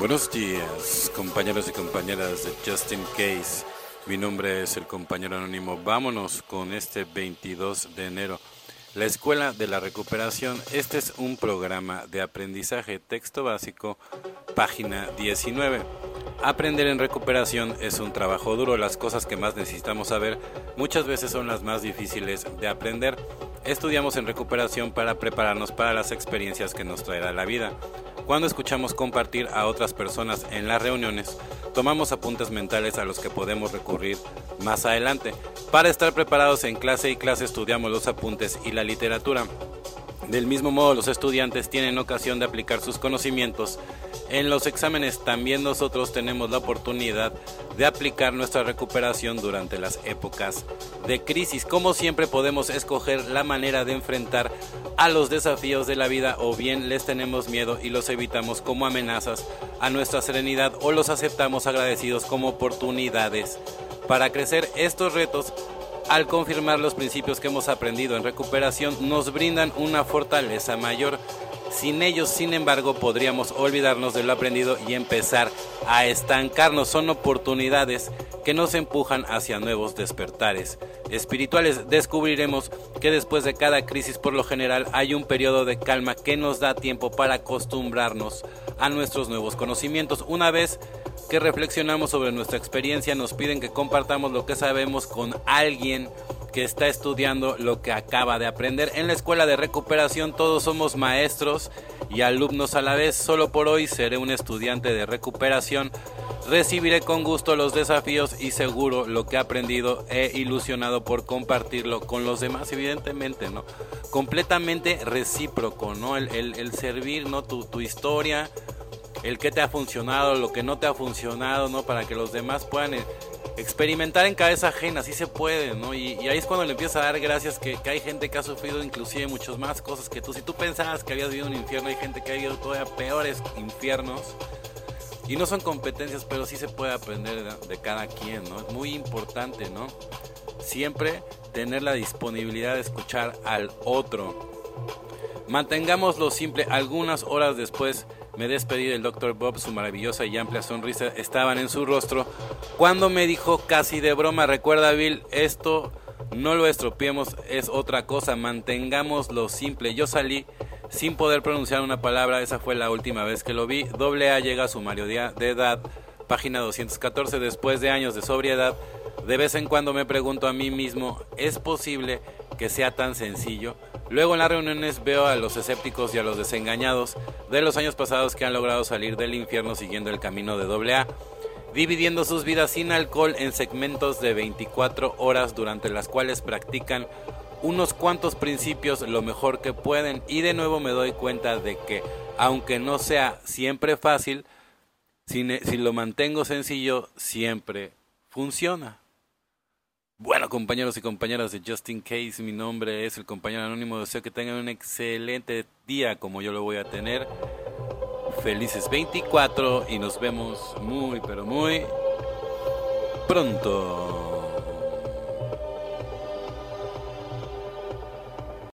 Buenos días, compañeros y compañeras de Justin Case. Mi nombre es el compañero anónimo. Vámonos con este 22 de enero. La Escuela de la Recuperación. Este es un programa de aprendizaje, texto básico, página 19. Aprender en recuperación es un trabajo duro. Las cosas que más necesitamos saber muchas veces son las más difíciles de aprender. Estudiamos en recuperación para prepararnos para las experiencias que nos traerá la vida. Cuando escuchamos compartir a otras personas en las reuniones, tomamos apuntes mentales a los que podemos recurrir más adelante. Para estar preparados en clase y clase estudiamos los apuntes y la literatura. Del mismo modo, los estudiantes tienen ocasión de aplicar sus conocimientos en los exámenes. También nosotros tenemos la oportunidad de aplicar nuestra recuperación durante las épocas de crisis. Como siempre podemos escoger la manera de enfrentar a los desafíos de la vida o bien les tenemos miedo y los evitamos como amenazas a nuestra serenidad o los aceptamos agradecidos como oportunidades para crecer. Estos retos al confirmar los principios que hemos aprendido en recuperación, nos brindan una fortaleza mayor. Sin ellos, sin embargo, podríamos olvidarnos de lo aprendido y empezar a estancarnos. Son oportunidades que nos empujan hacia nuevos despertares espirituales. Descubriremos que después de cada crisis, por lo general, hay un periodo de calma que nos da tiempo para acostumbrarnos a nuestros nuevos conocimientos. Una vez que reflexionamos sobre nuestra experiencia, nos piden que compartamos lo que sabemos con alguien que está estudiando lo que acaba de aprender. En la escuela de recuperación todos somos maestros y alumnos a la vez. Solo por hoy seré un estudiante de recuperación. Recibiré con gusto los desafíos y seguro lo que he aprendido he ilusionado por compartirlo con los demás, evidentemente, ¿no? Completamente recíproco, ¿no? El, servir, ¿no? Tu, tu historia, el que te ha funcionado, lo que no te ha funcionado, ¿no? Para que los demás puedan eh, experimentar en cabeza ajena, así se puede, ¿no? Y, ahí es cuando le empiezas a dar gracias que, hay gente que ha sufrido inclusive muchas más cosas que tú. Si tú pensabas que habías vivido un infierno, hay gente que ha vivido todavía peores infiernos. Y no son competencias, pero sí se puede aprender de, de cada quien, ¿no? Es muy importante, ¿no? Siempre tener la disponibilidad de escuchar al otro. Mantengámoslo simple, algunas horas después me despedí del Dr. Bob, su maravillosa y amplia sonrisa estaban en su rostro, cuando me dijo casi de broma, recuerda Bill, esto no lo estropeemos, es otra cosa, mantengámoslo simple. Yo salí sin poder pronunciar una palabra, esa fue la última vez que lo vi. Doble A llega a su mayoría de edad, página 214, después de años de sobriedad. De vez en cuando me pregunto a mí mismo, ¿es posible que sea tan sencillo? Luego en las reuniones veo a los escépticos y a los desengañados de los años pasados que han logrado salir del infierno siguiendo el camino de AA, dividiendo sus vidas sin alcohol en segmentos de 24 horas durante las cuales practican unos cuantos principios lo mejor que pueden y de nuevo me doy cuenta de que aunque no sea siempre fácil, si, si lo mantengo sencillo, siempre funciona. Bueno, compañeros y compañeras de Justin Case, mi nombre es el compañero anónimo. Deseo que tengan un excelente día como yo lo voy a tener. Felices 24 y nos vemos muy, pero muy pronto.